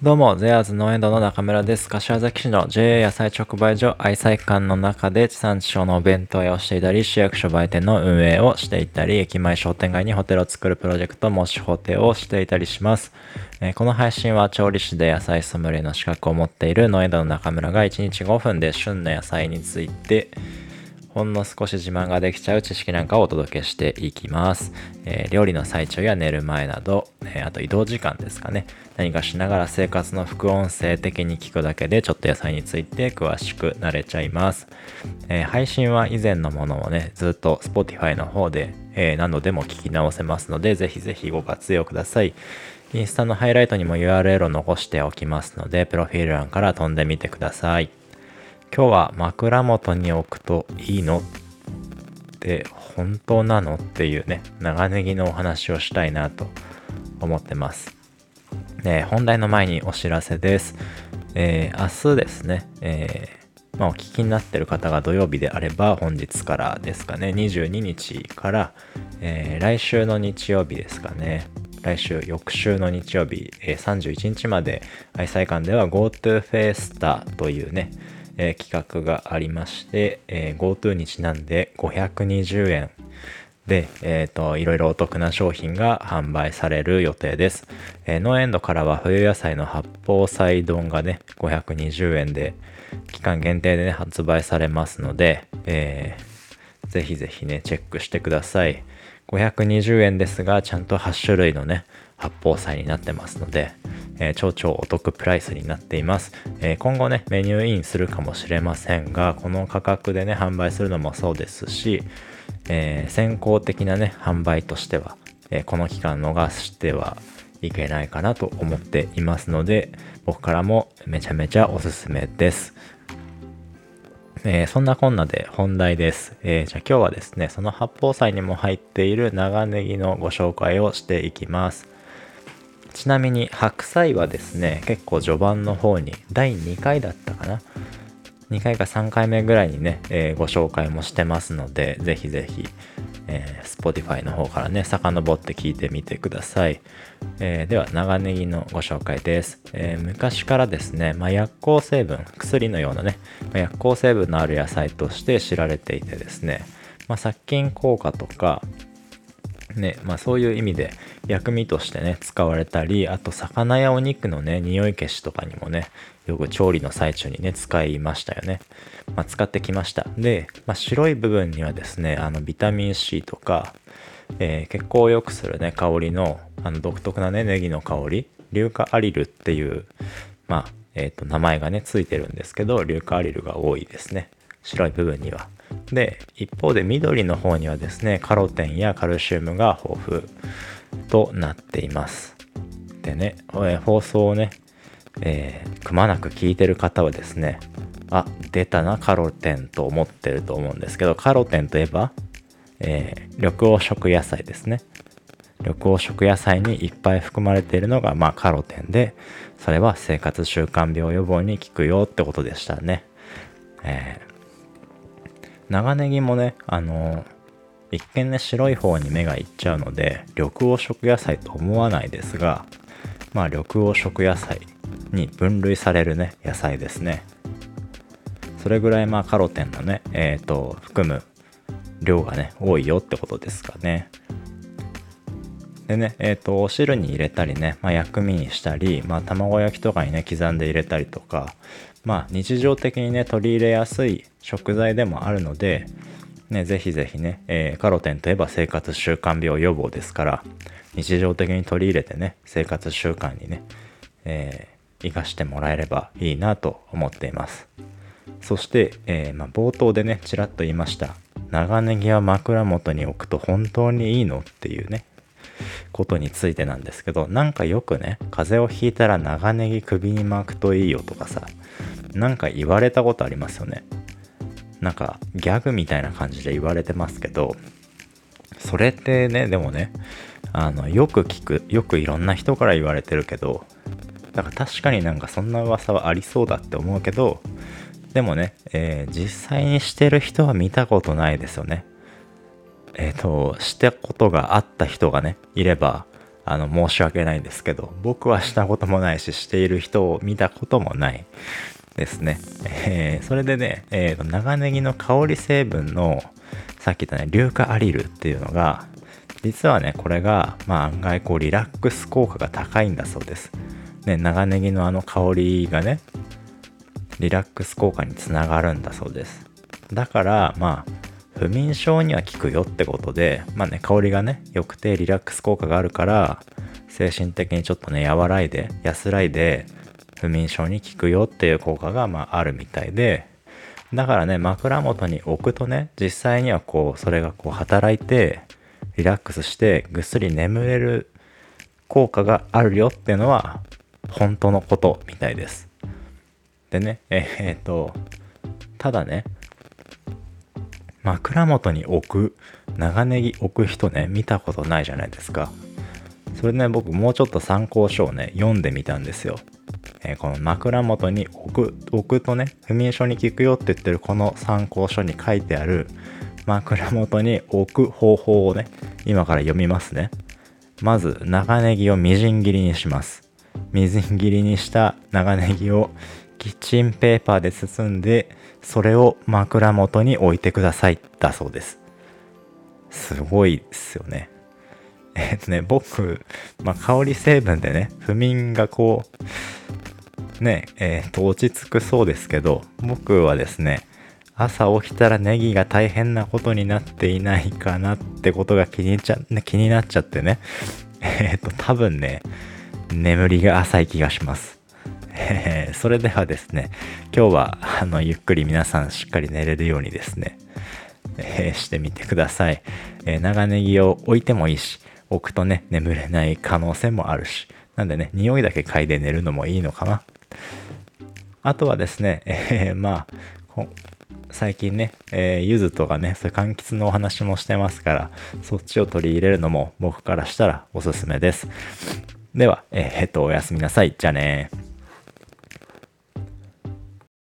どうも、ゼアーズ農園堂の中村です。柏崎市の JA 野菜直売所愛妻館の中で地産地消のお弁当屋をしていたり、市役所売店の運営をしていたり、駅前商店街にホテルを作るプロジェクト、もしホテをしていたりします。えー、この配信は調理師で野菜ソムリエの資格を持っている農園堂の中村が1日5分で旬の野菜について、ほんの少し自慢ができちゃう知識なんかをお届けしていきます。えー、料理の最中や寝る前など、えー、あと移動時間ですかね。何かしながら生活の副音声的に聞くだけでちょっと野菜について詳しくなれちゃいます。えー、配信は以前のものをね、ずっと Spotify の方で、え何度でも聞き直せますので、ぜひぜひご活用ください。インスタのハイライトにも URL を残しておきますので、プロフィール欄から飛んでみてください。今日は枕元に置くといいの？って本当なの？っていうね、長ネギのお話をしたいなと思ってます。ね、本題の前にお知らせです。えー、明日ですね、えー、まあ、お聞きになってる方が土曜日であれば本日からですかね、22日から、え、来週の日曜日ですかね、来週、翌週の日曜日、え31日まで愛妻館では GoTo フェスタというね、えー、企画がありまして、えー、GoTo にちなんで520円で、えっ、ー、と、いろいろお得な商品が販売される予定です。えー、農園度からは冬野菜の八宝菜丼がね、520円で、期間限定でね、発売されますので、えー、ぜひぜひね、チェックしてください。520円ですが、ちゃんと8種類のね、八宝菜になってますので、えー、超超お得プライスになっています、えー、今後ね、メニューインするかもしれませんが、この価格でね、販売するのもそうですし、えー、先行的なね、販売としては、えこの期間逃してはいけないかなと思っていますので、僕からもめちゃめちゃおすすめです。えー、そんなこんなで本題です。えー、じゃあ今日はですね、その八宝菜にも入っている長ネギのご紹介をしていきます。ちなみに白菜はですね結構序盤の方に第2回だったかな？2回か3回目ぐらいにね、えー、ご紹介もしてますのでぜひぜひ、えー、Spotify の方からね遡って聞いてみてください、えー、では長ネギのご紹介です、え、昔からですね、まあ、薬効成分薬のようなね、まあ、薬効成分のある野菜として知られていてですね、まあ、殺菌効果とかね、まあそういう意味で薬味としてね、使われたり、あと魚やお肉のね、匂い消しとかにもね、よく調理の最中にね、使いましたよね。まあ、使ってきました。で、まあ、白い部分にはですね、あのビタミン C とか、えー、血行を良くするね、香りの、あの独特なね、ネギの香り、硫化アリルっていう、まあ、えっ、ー、と、名前がね、ついてるんですけど、硫化アリルが多いですね。白い部分には。で、一方で緑の方にはですね、カロテンやカルシウムが豊富となっています。でね、放送をね、えー、くまなく聞いてる方はですね、あ、出たな、カロテンと思ってると思うんですけど、カロテンといえば、えー、緑黄色野菜ですね。緑黄色野菜にいっぱい含まれているのが、まあ、カロテンで、それは生活習慣病予防に効くよってことでしたね。え長ネギもね、あの一見ね、白い方に目がいっちゃうので、緑黄色野菜と思わないですが、まあ、緑黄色野菜に分類されるね、野菜ですね。それぐらい、まあ、カロテンのね、えっ、ー、と、含む量がね、多いよってことですかね。でね、えっ、ー、と、お汁に入れたりね、まあ、薬味にしたり、まあ、卵焼きとかにね、刻んで入れたりとか、まあ、日常的にね、取り入れやすい食材でもあるので、ね、ぜひぜひね、えー、カロテンといえば生活習慣病予防ですから、日常的に取り入れてね、生活習慣にね、えー、生かしてもらえればいいなと思っています。そして、えー、まあ、冒頭でね、ちらっと言いました。長ネギは枕元に置くと本当にいいのっていうね、ことについてなんですけど、なんかよくね、風邪をひいたら長ネギ首に巻くといいよとかさ、なんか言われたことありますよね。なんかギャグみたいな感じで言われてますけど、それってね、でもね、あの、よく聞く、よくいろんな人から言われてるけど、だから確かになんかそんな噂はありそうだって思うけど、でもね、えー、実際にしてる人は見たことないですよね。えっ、ー、と、したことがあった人がね、いれば、あの、申し訳ないんですけど、僕はしたこともないし、している人を見たこともないですね。えー、それでね、えー、長ネギの香り成分の、さっき言ったね、硫化アリルっていうのが、実はね、これが、まあ案外こうリラックス効果が高いんだそうです。ね、長ネギのあの香りがね、リラックス効果につながるんだそうです。だから、まあ、不眠症には効くよってことで、まあね、香りがね、良くてリラックス効果があるから、精神的にちょっとね、和らいで、安らいで、不眠症に効くよっていう効果が、まあ、あるみたいで、だからね、枕元に置くとね、実際にはこう、それがこう、働いて、リラックスして、ぐっすり眠れる効果があるよっていうのは、本当のことみたいです。でね、えー、っと、ただね、枕元に置く、長ネギ置く人ね、見たことないじゃないですか。それね、僕もうちょっと参考書をね、読んでみたんですよ。えー、この枕元に置く、置くとね、不眠症に効くよって言ってるこの参考書に書いてある枕元に置く方法をね、今から読みますね。まず、長ネギをみじん切りにします。みじん切りにした長ネギをキッチンペーパーで包んで、それを枕元に置いてください。だそうです。すごいですよね。えっとね、僕、まあ、香り成分でね、不眠がこう、ね、えっ、と、落ち着くそうですけど、僕はですね、朝起きたらネギが大変なことになっていないかなってことが気にちゃ、気になっちゃってね。えっ、と、多分ね、眠りが浅い気がします。え、それではですね、今日はあのゆっくり皆さんしっかり寝れるようにですね、えー、してみてください、えー、長ネギを置いてもいいし、置くとね、眠れない可能性もあるし、なんでね、匂いだけ嗅いで寝るのもいいのかな。あとはですね、えー、まあ、最近ね、えー、柚子とかね、そういう柑橘のお話もしてますから、そっちを取り入れるのも僕からしたらおすすめです。では、えー、っと、おやすみなさい。じゃあね